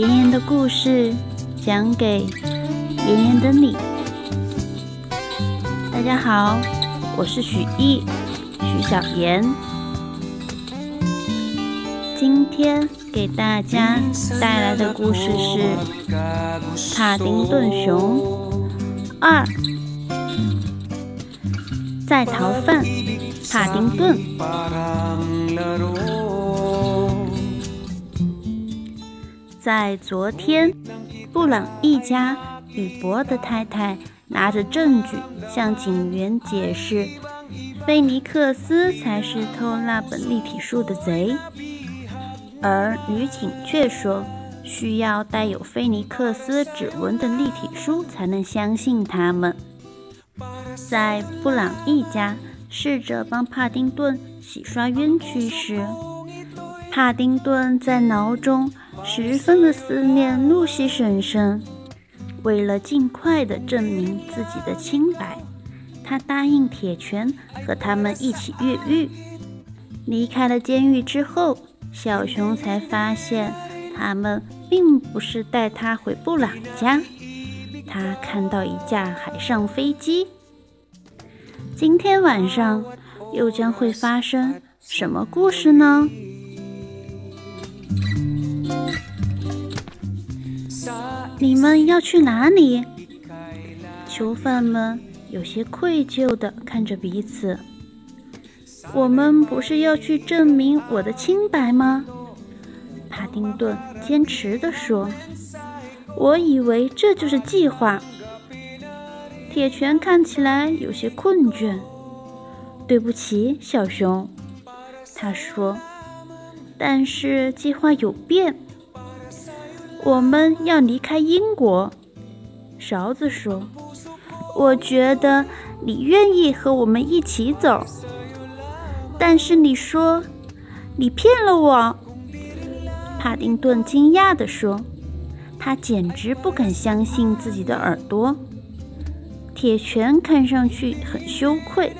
妍妍的故事讲给妍妍的你。大家好，我是许艺，许小妍。今天给大家带来的故事是《帕丁顿熊二》。在逃犯帕丁顿。在昨天，布朗一家与博德太太拿着证据向警员解释，菲尼克斯才是偷那本立体书的贼。而女警却说，需要带有菲尼克斯指纹的立体书才能相信他们。在布朗一家试着帮帕丁顿洗刷冤屈时，帕丁顿在脑中十分的思念露西婶婶。为了尽快的证明自己的清白，他答应铁拳和他们一起越狱。离开了监狱之后。小熊才发现，他们并不是带他回布朗家。他看到一架海上飞机。今天晚上又将会发生什么故事呢？你们要去哪里？囚犯们有些愧疚地看着彼此。我们不是要去证明我的清白吗？帕丁顿坚持地说：“我以为这就是计划。”铁拳看起来有些困倦。对不起，小熊，他说：“但是计划有变。我们要离开英国。”勺子说：“我觉得你愿意和我们一起走。”但是你说，你骗了我。帕丁顿惊讶地说：“他简直不敢相信自己的耳朵。”铁拳看上去很羞愧。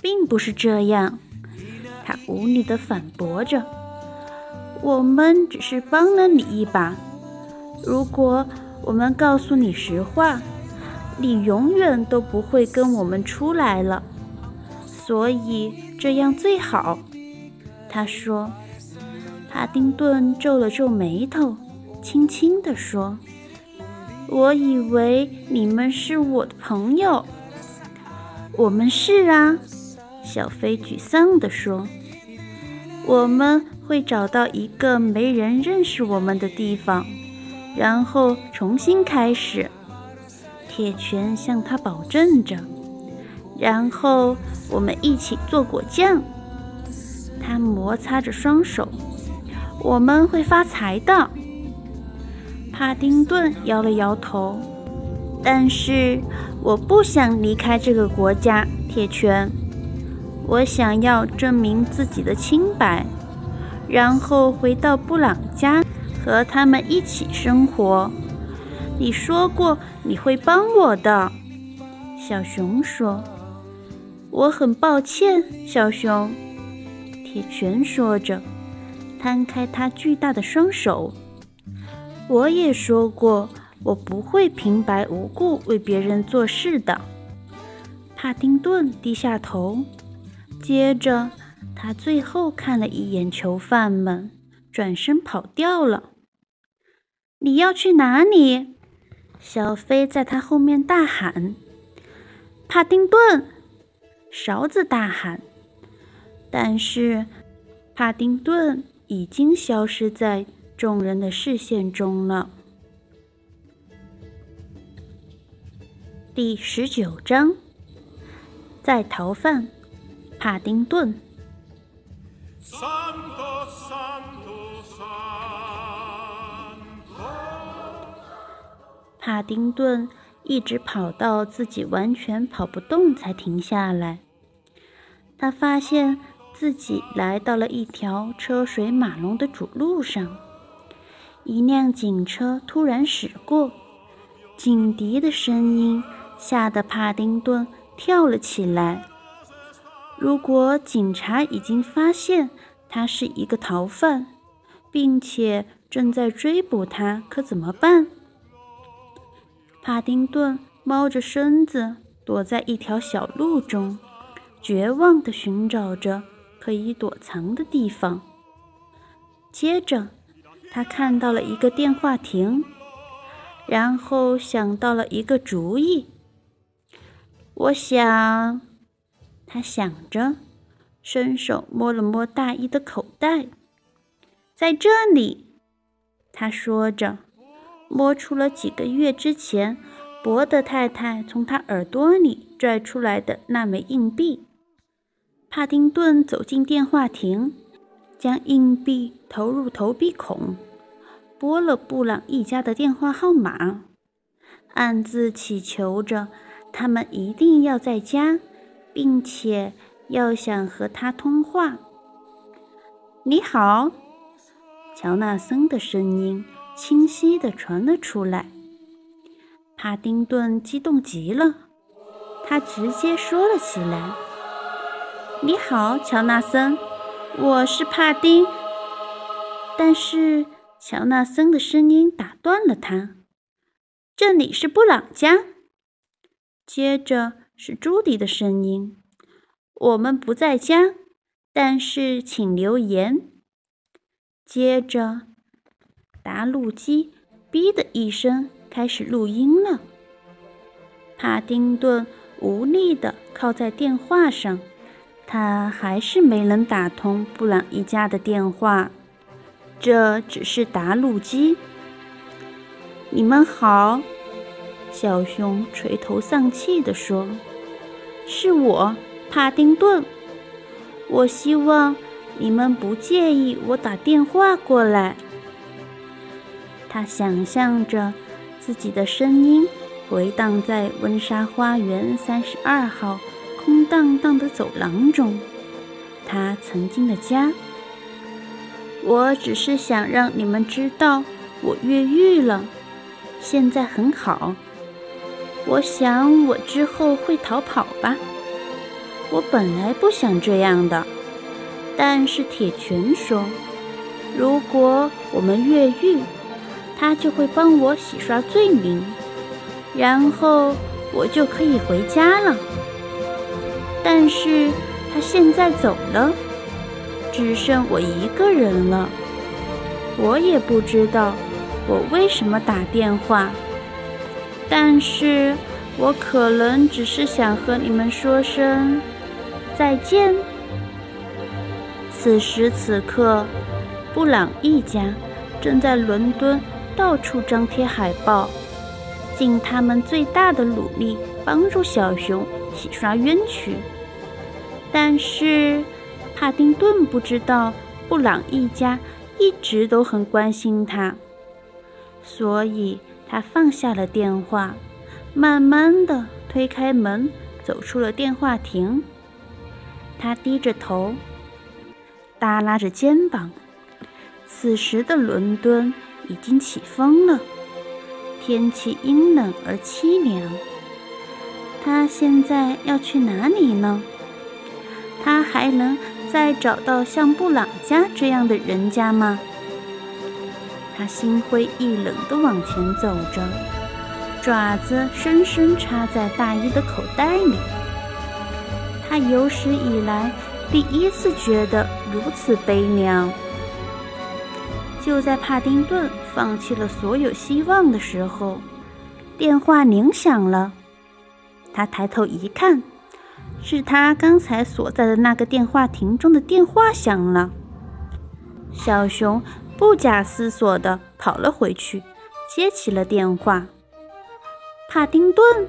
并不是这样，他无力地反驳着：“我们只是帮了你一把。如果我们告诉你实话，你永远都不会跟我们出来了。”所以这样最好，他说。帕丁顿皱了皱眉头，轻轻地说：“我以为你们是我的朋友。”我们是啊，小飞沮丧地说：“我们会找到一个没人认识我们的地方，然后重新开始。”铁拳向他保证着。然后我们一起做果酱。他摩擦着双手。我们会发财的。帕丁顿摇了摇头。但是我不想离开这个国家，铁拳。我想要证明自己的清白，然后回到布朗家和他们一起生活。你说过你会帮我的，小熊说。我很抱歉，小熊。铁拳说着，摊开他巨大的双手。我也说过，我不会平白无故为别人做事的。帕丁顿低下头，接着他最后看了一眼囚犯们，转身跑掉了。你要去哪里？小飞在他后面大喊：“帕丁顿！”勺子大喊，但是帕丁顿已经消失在众人的视线中了。第十九章，在逃犯帕丁顿。帕丁顿一直跑到自己完全跑不动才停下来。他发现自己来到了一条车水马龙的主路上，一辆警车突然驶过，警笛的声音吓得帕丁顿跳了起来。如果警察已经发现他是一个逃犯，并且正在追捕他，可怎么办？帕丁顿猫着身子躲在一条小路中，绝望地寻找着可以躲藏的地方。接着，他看到了一个电话亭，然后想到了一个主意。我想，他想着，伸手摸了摸大衣的口袋，在这里，他说着。摸出了几个月之前，伯德太太从他耳朵里拽出来的那枚硬币。帕丁顿走进电话亭，将硬币投入投币孔，拨了布朗一家的电话号码，暗自祈求着他们一定要在家，并且要想和他通话。你好，乔纳森的声音。清晰地传了出来。帕丁顿激动极了，他直接说了起来：“你好，乔纳森，我是帕丁。”但是乔纳森的声音打断了他：“这里是布朗家。”接着是朱迪的声音：“我们不在家，但是请留言。”接着。答录机“哔”的一声开始录音了。帕丁顿无力地靠在电话上，他还是没能打通布朗一家的电话。这只是答录机。你们好，小熊垂头丧气地说：“是我，帕丁顿。我希望你们不介意我打电话过来。”他想象着自己的声音回荡在温莎花园三十二号空荡荡的走廊中，他曾经的家。我只是想让你们知道，我越狱了，现在很好。我想我之后会逃跑吧。我本来不想这样的，但是铁拳说，如果我们越狱。他就会帮我洗刷罪名，然后我就可以回家了。但是他现在走了，只剩我一个人了。我也不知道我为什么打电话，但是我可能只是想和你们说声再见。此时此刻，布朗一家正在伦敦。到处张贴海报，尽他们最大的努力帮助小熊洗刷冤屈。但是帕丁顿不知道布朗一家一直都很关心他，所以他放下了电话，慢慢的推开门，走出了电话亭。他低着头，耷拉着肩膀。此时的伦敦。已经起风了，天气阴冷而凄凉。他现在要去哪里呢？他还能再找到像布朗家这样的人家吗？他心灰意冷地往前走着，爪子深深插在大衣的口袋里。他有史以来第一次觉得如此悲凉。就在帕丁顿放弃了所有希望的时候，电话铃响了。他抬头一看，是他刚才所在的那个电话亭中的电话响了。小熊不假思索地跑了回去，接起了电话。帕丁顿，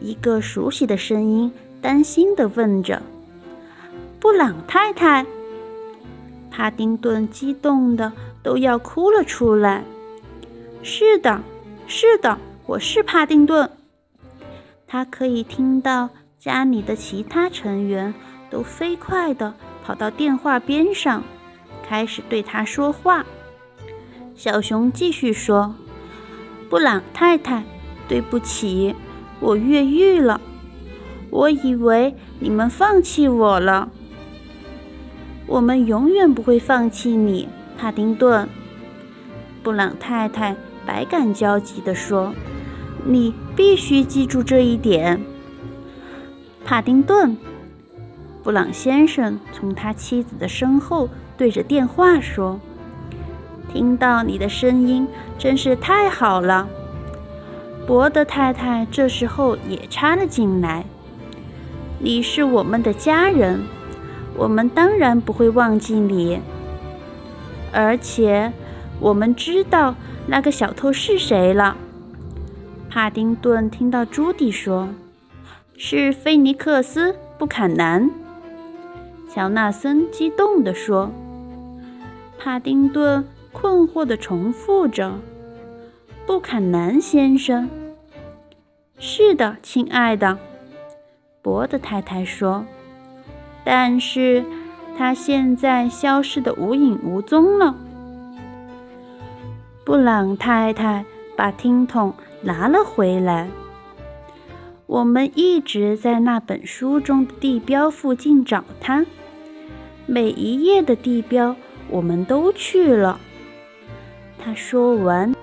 一个熟悉的声音担心地问着：“布朗太太。”帕丁顿激动的都要哭了出来。是的，是的，我是帕丁顿。他可以听到家里的其他成员都飞快的跑到电话边上，开始对他说话。小熊继续说：“布朗太太，对不起，我越狱了。我以为你们放弃我了。”我们永远不会放弃你，帕丁顿。布朗太太百感交集地说：“你必须记住这一点。”帕丁顿，布朗先生从他妻子的身后对着电话说：“听到你的声音真是太好了。”伯德太太这时候也插了进来：“你是我们的家人，我们当然不会忘记你。而且，我们知道那个小偷是谁了。”帕丁顿听到朱迪说：“是菲尼克斯·布坎南。”乔纳森激动地说：“帕丁顿困惑地重复着。”布坎南先生，是的，亲爱的，博德太太说。但是他现在消失的无影无踪了。布朗太太把听筒拿了回来。我们一直在那本书中的地标附近找他，每一页的地标我们都去了。他说完。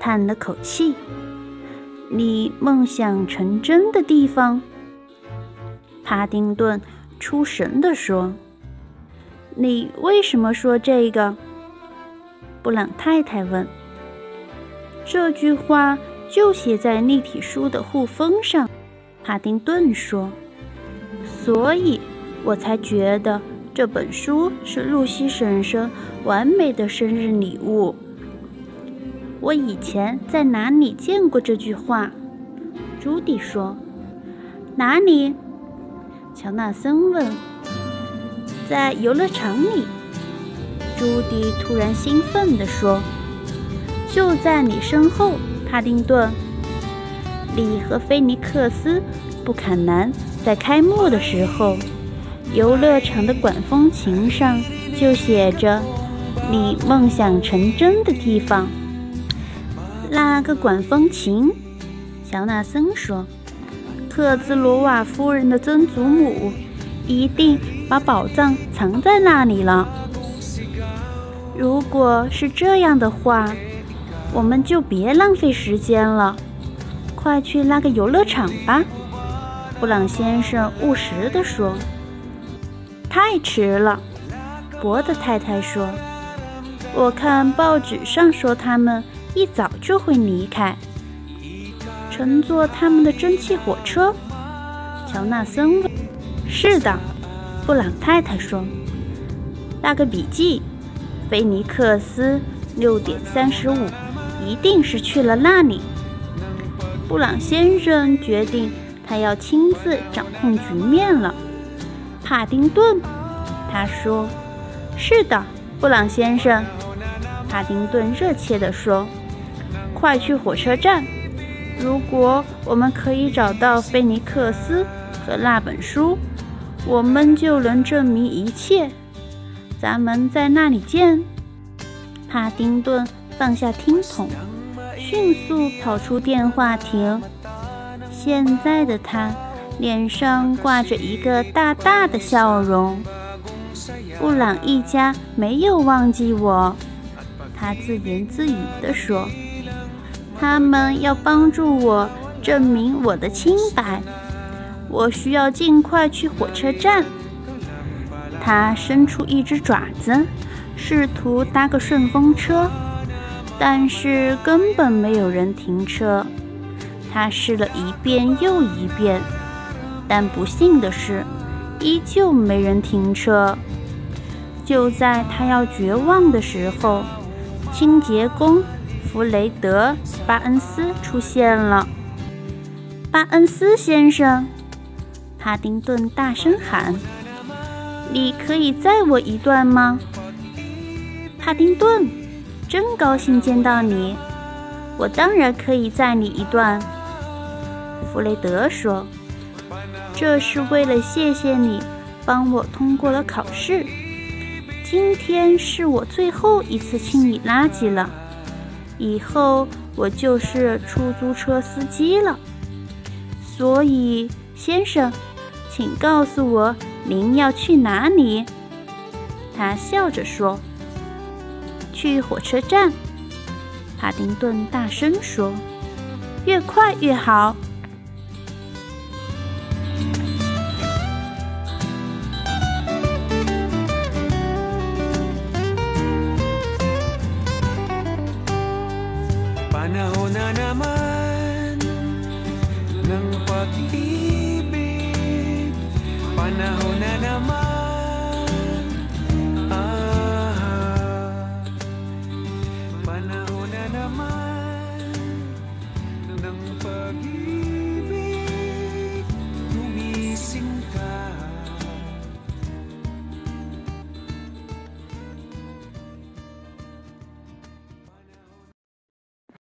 叹了口气，你梦想成真的地方。帕丁顿出神地说：“你为什么说这个？”布朗太太问。这句话就写在立体书的护封上。帕丁顿说：“所以我才觉得这本书是露西婶婶完美的生日礼物。”我以前在哪里见过这句话？朱迪说：“哪里？”乔纳森问。“在游乐场里。”朱迪突然兴奋地说：“就在你身后，帕丁顿。你和菲尼克斯·布坎南在开幕的时候，游乐场的管风琴上就写着‘你梦想成真的地方’。”那个管风琴，乔纳森说：“特兹罗瓦夫人的曾祖母一定把宝藏藏在那里了。如果是这样的话，我们就别浪费时间了，快去那个游乐场吧。”布朗先生务实地说。“太迟了。”伯德太太说，“我看报纸上说他们。”一早就会离开，乘坐他们的蒸汽火车。乔纳森问：“是的。”布朗太太说：“那个笔记，菲尼克斯六点三十五，一定是去了那里。”布朗先生决定，他要亲自掌控局面了。帕丁顿，他说：“是的，布朗先生。”帕丁顿热切地说。快去火车站！如果我们可以找到菲尼克斯和那本书，我们就能证明一切。咱们在那里见。帕丁顿放下听筒，迅速跑出电话亭。现在的他脸上挂着一个大大的笑容。布朗一家没有忘记我，他自言自语地说。他们要帮助我证明我的清白，我需要尽快去火车站。他伸出一只爪子，试图搭个顺风车，但是根本没有人停车。他试了一遍又一遍，但不幸的是，依旧没人停车。就在他要绝望的时候，清洁工。弗雷德·巴恩斯出现了。巴恩斯先生，帕丁顿大声喊：“你可以载我一段吗？”帕丁顿，真高兴见到你。我当然可以载你一段。弗雷德说：“这是为了谢谢你帮我通过了考试。今天是我最后一次清理垃圾了。”以后我就是出租车司机了，所以先生，请告诉我您要去哪里。他笑着说：“去火车站。”帕丁顿大声说：“越快越好。” Panahon na naman ng pag-ibig. Panahon na naman